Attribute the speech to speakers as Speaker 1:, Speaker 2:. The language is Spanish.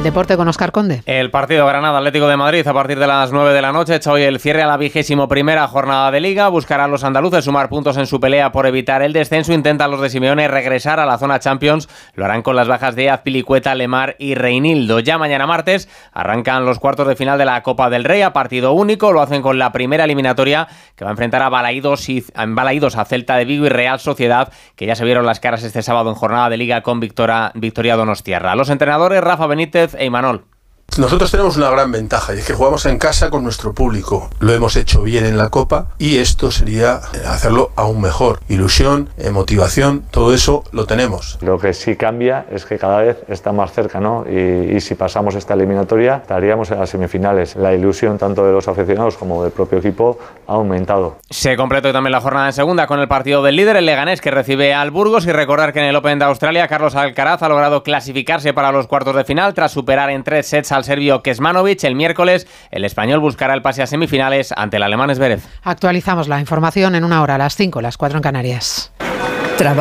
Speaker 1: el deporte con Oscar Conde.
Speaker 2: El partido Granada Atlético de Madrid a partir de las 9 de la noche echa hoy el cierre a la vigésimo primera jornada de liga. Buscarán los andaluces sumar puntos en su pelea por evitar el descenso. Intentan los de Simeone regresar a la zona Champions. Lo harán con las bajas de Azpilicueta, Lemar y Reinildo. Ya mañana martes arrancan los cuartos de final de la Copa del Rey a partido único. Lo hacen con la primera eliminatoria que va a enfrentar a Balaídos, y, a Celta de Vigo y Real Sociedad, que ya se vieron las caras este sábado en jornada de liga con Victoria, Victoria Donostierra. Los entrenadores Rafa Benítez e Imanol.
Speaker 3: Nosotros tenemos una gran ventaja y es que jugamos en casa con nuestro público. Lo hemos hecho bien en la Copa y esto sería eh, hacerlo aún mejor. Ilusión, motivación, todo eso lo tenemos.
Speaker 4: Lo que sí cambia es que cada vez está más cerca, ¿no? Y, y si pasamos esta eliminatoria, estaríamos en las semifinales. La ilusión tanto de los aficionados como del propio equipo ha aumentado.
Speaker 2: Se completó también la jornada en segunda con el partido del líder, el Leganés, que recibe al Burgos. Y recordar que en el Open de Australia, Carlos Alcaraz ha logrado clasificarse para los cuartos de final tras superar en tres sets al serbio Kesmanovic. El miércoles, el español buscará el pase a semifinales ante el alemán Zverev.
Speaker 1: Actualizamos la información en una hora, a las 5, las 4 en Canarias.